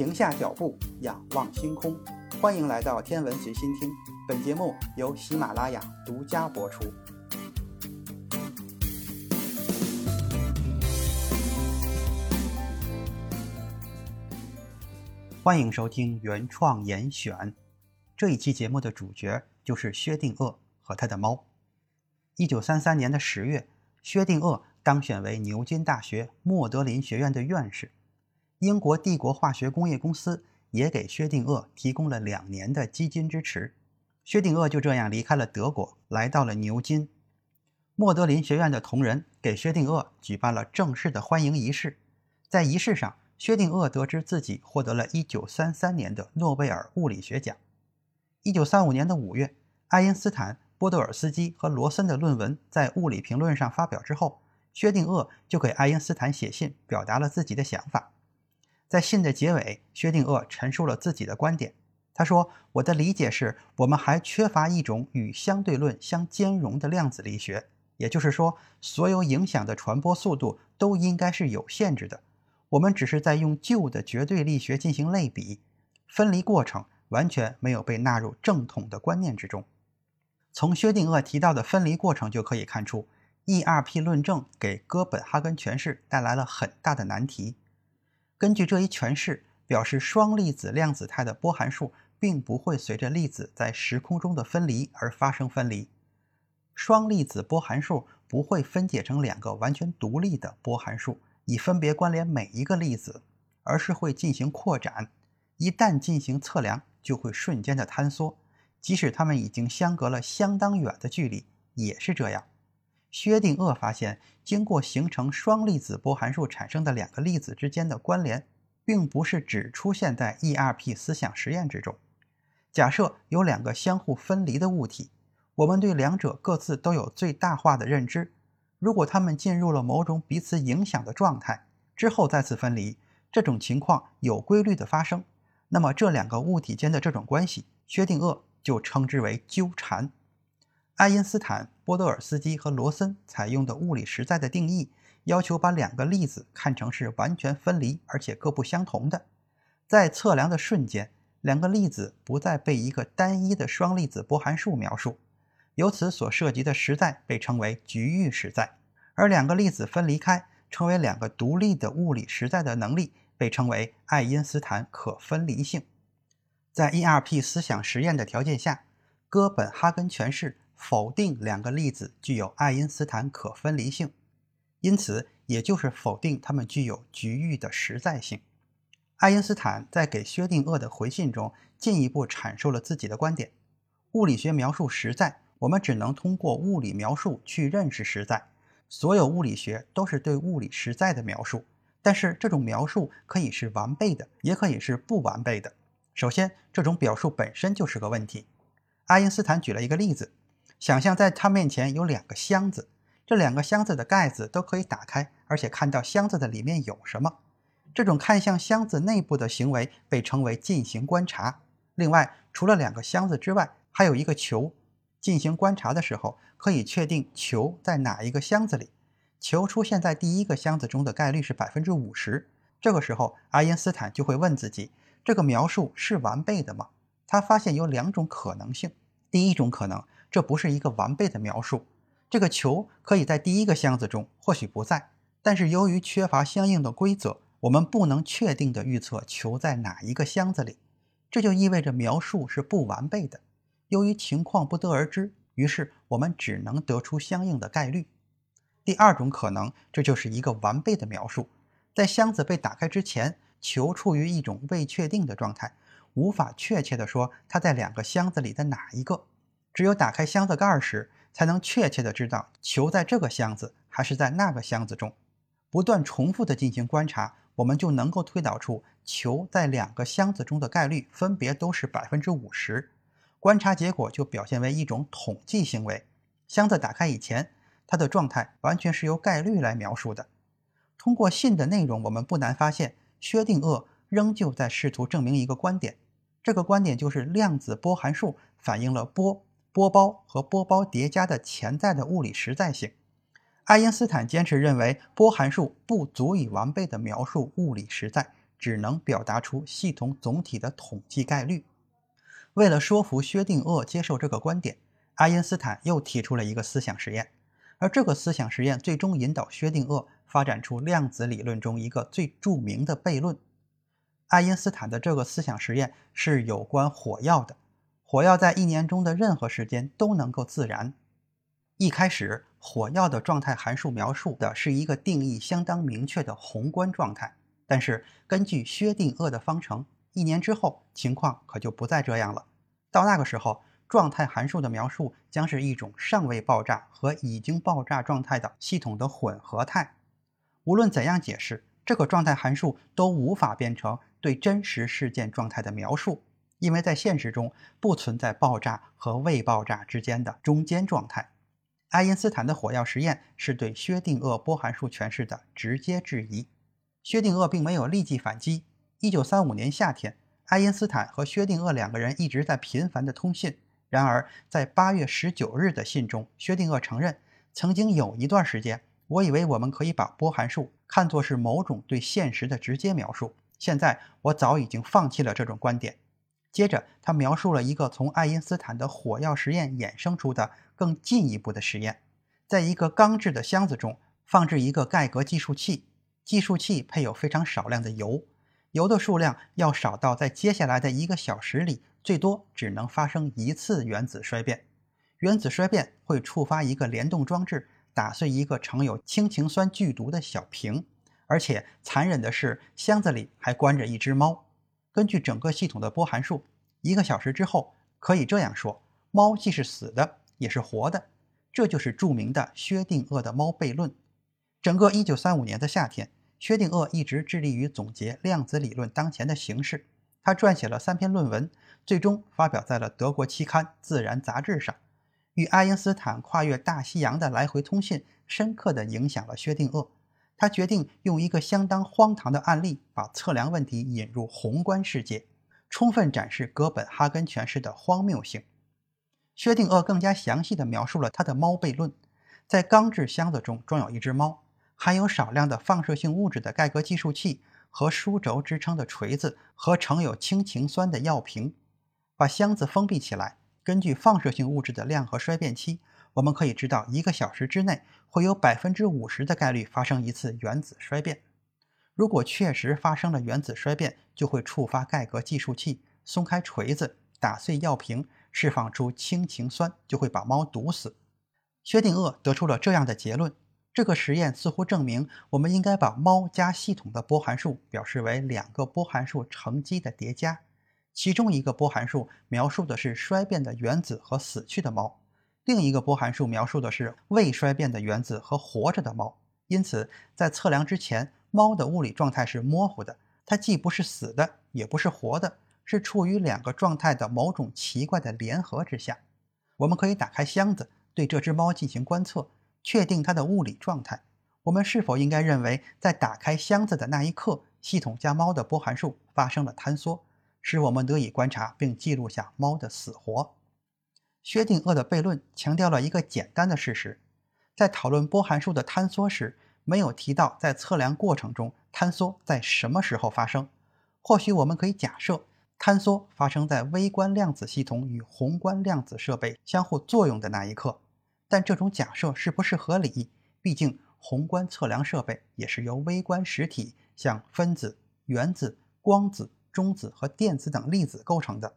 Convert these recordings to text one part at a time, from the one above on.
停下脚步，仰望星空。欢迎来到天文随心听，本节目由喜马拉雅独家播出。欢迎收听原创严选。这一期节目的主角就是薛定谔和他的猫。一九三三年的十月，薛定谔当选为牛津大学莫德林学院的院士。英国帝国化学工业公司也给薛定谔提供了两年的基金支持。薛定谔就这样离开了德国，来到了牛津。莫德林学院的同仁给薛定谔举办了正式的欢迎仪式。在仪式上，薛定谔得知自己获得了一九三三年的诺贝尔物理学奖。一九三五年的五月，爱因斯坦、波德尔斯基和罗森的论文在《物理评论》上发表之后，薛定谔就给爱因斯坦写信，表达了自己的想法。在信的结尾，薛定谔陈述了自己的观点。他说：“我的理解是，我们还缺乏一种与相对论相兼容的量子力学，也就是说，所有影响的传播速度都应该是有限制的。我们只是在用旧的绝对力学进行类比，分离过程完全没有被纳入正统的观念之中。”从薛定谔提到的分离过程就可以看出，ERP 论证给哥本哈根诠释带来了很大的难题。根据这一诠释，表示双粒子量子态的波函数并不会随着粒子在时空中的分离而发生分离。双粒子波函数不会分解成两个完全独立的波函数，以分别关联每一个粒子，而是会进行扩展。一旦进行测量，就会瞬间的坍缩，即使它们已经相隔了相当远的距离，也是这样。薛定谔发现，经过形成双粒子波函数产生的两个粒子之间的关联，并不是只出现在 ERP 思想实验之中。假设有两个相互分离的物体，我们对两者各自都有最大化的认知。如果它们进入了某种彼此影响的状态之后再次分离，这种情况有规律的发生，那么这两个物体间的这种关系，薛定谔就称之为纠缠。爱因斯坦、波多尔斯基和罗森采用的物理实在的定义，要求把两个粒子看成是完全分离而且各不相同的。在测量的瞬间，两个粒子不再被一个单一的双粒子波函数描述，由此所涉及的实在被称为局域实在；而两个粒子分离开，成为两个独立的物理实在的能力，被称为爱因斯坦可分离性。在 ERP 思想实验的条件下，哥本哈根诠释。否定两个粒子具有爱因斯坦可分离性，因此也就是否定它们具有局域的实在性。爱因斯坦在给薛定谔的回信中进一步阐述了自己的观点：物理学描述实在，我们只能通过物理描述去认识实在。所有物理学都是对物理实在的描述，但是这种描述可以是完备的，也可以是不完备的。首先，这种表述本身就是个问题。爱因斯坦举了一个例子。想象在他面前有两个箱子，这两个箱子的盖子都可以打开，而且看到箱子的里面有什么。这种看向箱子内部的行为被称为进行观察。另外，除了两个箱子之外，还有一个球。进行观察的时候，可以确定球在哪一个箱子里。球出现在第一个箱子中的概率是百分之五十。这个时候，爱因斯坦就会问自己：这个描述是完备的吗？他发现有两种可能性。第一种可能。这不是一个完备的描述。这个球可以在第一个箱子中，或许不在，但是由于缺乏相应的规则，我们不能确定的预测球在哪一个箱子里。这就意味着描述是不完备的。由于情况不得而知，于是我们只能得出相应的概率。第二种可能，这就是一个完备的描述。在箱子被打开之前，球处于一种未确定的状态，无法确切地说它在两个箱子里的哪一个。只有打开箱子盖时，才能确切的知道球在这个箱子还是在那个箱子中。不断重复的进行观察，我们就能够推导出球在两个箱子中的概率分别都是百分之五十。观察结果就表现为一种统计行为。箱子打开以前，它的状态完全是由概率来描述的。通过信的内容，我们不难发现，薛定谔仍旧在试图证明一个观点。这个观点就是量子波函数反映了波。波包和波包叠加的潜在的物理实在性，爱因斯坦坚持认为波函数不足以完备的描述物理实在，只能表达出系统总体的统计概率。为了说服薛定谔接受这个观点，爱因斯坦又提出了一个思想实验，而这个思想实验最终引导薛定谔发展出量子理论中一个最著名的悖论。爱因斯坦的这个思想实验是有关火药的，火药在一年中的任何时间都能够自燃。一开始，火药的状态函数描述的是一个定义相当明确的宏观状态，但是根据薛定谔的方程。一年之后，情况可就不再这样了。到那个时候，状态函数的描述将是一种尚未爆炸和已经爆炸状态的系统的混合态。无论怎样解释，这个状态函数都无法变成对真实事件状态的描述，因为在现实中不存在爆炸和未爆炸之间的中间状态。爱因斯坦的火药实验是对薛定谔波函数诠释的直接质疑。薛定谔并没有立即反击。一九三五年夏天，爱因斯坦和薛定谔两个人一直在频繁的通信。然而，在八月十九日的信中，薛定谔承认，曾经有一段时间，我以为我们可以把波函数看作是某种对现实的直接描述。现在，我早已经放弃了这种观点。接着，他描述了一个从爱因斯坦的火药实验衍生出的更进一步的实验：在一个钢制的箱子中放置一个盖革计数器，计数器配有非常少量的油，油的数量要少到在接下来的一个小时里，最多只能发生一次原子衰变。原子衰变会触发一个联动装置，打碎一个盛有氢氰酸剧毒的小瓶。而且残忍的是，箱子里还关着一只猫。根据整个系统的波函数，一个小时之后，可以这样说：猫既是死的，也是活的。这就是著名的薛定谔的猫悖论。整个1935年的夏天。薛定谔一直致力于总结量子理论当前的形势。他撰写了三篇论文，最终发表在了德国期刊《自然》杂志上。与爱因斯坦跨越大西洋的来回通信，深刻地影响了薛定谔。他决定用一个相当荒唐的案例，把测量问题引入宏观世界，充分展示哥本哈根诠释的荒谬性。薛定谔更加详细地描述了他的猫悖论：在钢制箱子中装有一只猫。含有少量的放射性物质的盖革计数器和书轴支撑的锤子和盛有氢氰酸的药瓶，把箱子封闭起来。根据放射性物质的量和衰变期，我们可以知道一个小时之内会有百分之五十的概率发生一次原子衰变。如果确实发生了原子衰变，就会触发盖革计数器，松开锤子，打碎药瓶，释放出氢氰酸，就会把猫毒死。薛定谔得出了这样的结论。这个实验似乎证明，我们应该把猫加系统的波函数表示为两个波函数乘积的叠加。其中一个波函数描述的是衰变的原子和死去的猫，另一个波函数描述的是未衰变的原子和活着的猫。因此，在测量之前，猫的物理状态是模糊的，它既不是死的，也不是活的，是处于两个状态的某种奇怪的联合之下。我们可以打开箱子，对这只猫进行观测。确定它的物理状态，我们是否应该认为，在打开箱子的那一刻，系统加猫的波函数发生了坍缩，使我们得以观察并记录下猫的死活？薛定谔的悖论强调了一个简单的事实：在讨论波函数的坍缩时，没有提到在测量过程中坍缩在什么时候发生。或许我们可以假设，坍缩发生在微观量子系统与宏观量子设备相互作用的那一刻。但这种假设是不是合理？毕竟宏观测量设备也是由微观实体，像分子、原子、光子、中子和电子等粒子构成的。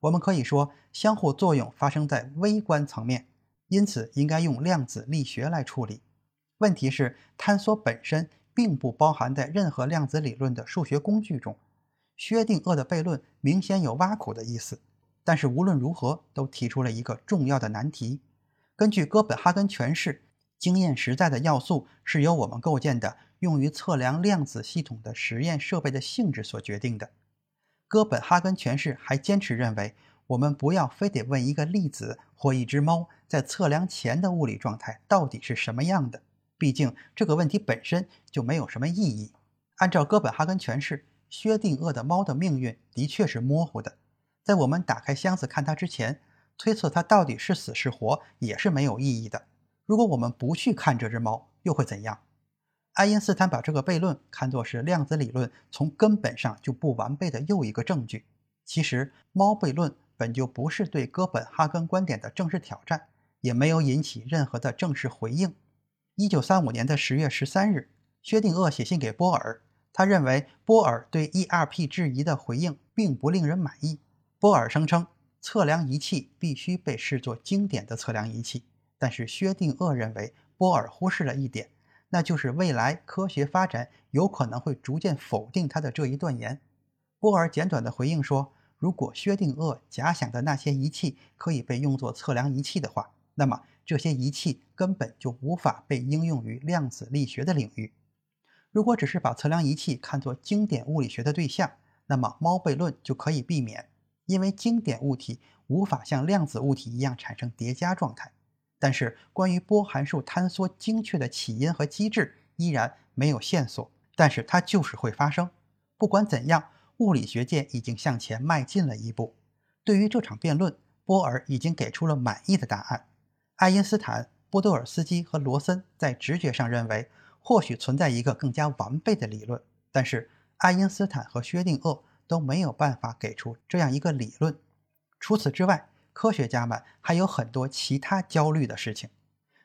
我们可以说，相互作用发生在微观层面，因此应该用量子力学来处理。问题是，坍缩本身并不包含在任何量子理论的数学工具中。薛定谔的悖论明显有挖苦的意思，但是无论如何都提出了一个重要的难题。根据哥本哈根诠释，经验实在的要素是由我们构建的用于测量量子系统的实验设备的性质所决定的。哥本哈根诠释还坚持认为，我们不要非得问一个粒子或一只猫在测量前的物理状态到底是什么样的，毕竟这个问题本身就没有什么意义。按照哥本哈根诠释，薛定谔的猫的命运的确是模糊的，在我们打开箱子看它之前。推测它到底是死是活也是没有意义的。如果我们不去看这只猫，又会怎样？爱因斯坦把这个悖论看作是量子理论从根本上就不完备的又一个证据。其实，猫悖论本就不是对哥本哈根观点的正式挑战，也没有引起任何的正式回应。一九三五年的十月十三日，薛定谔写信给波尔，他认为波尔对 ERP 质疑的回应并不令人满意。波尔声称，测量仪器必须被视作经典的测量仪器，但是薛定谔认为波尔忽视了一点。那就是未来科学发展有可能会逐渐否定他的这一断言。波尔简短的回应说：“如果薛定谔假想的那些仪器可以被用作测量仪器的话，那么这些仪器根本就无法被应用于量子力学的领域。如果只是把测量仪器看作经典物理学的对象，那么猫悖论就可以避免，因为经典物体无法像量子物体一样产生叠加状态。”但是，关于波函数坍缩精确的起因和机制依然没有线索。但是它就是会发生。不管怎样，物理学界已经向前迈进了一步。对于这场辩论，波尔已经给出了满意的答案。爱因斯坦、波多尔斯基和罗森在直觉上认为，或许存在一个更加完备的理论。但是，爱因斯坦和薛定谔都没有办法给出这样一个理论。除此之外，科学家们还有很多其他焦虑的事情。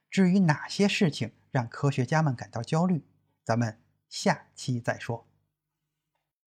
至于哪些事情让科学家们感到焦虑，咱们下期再说。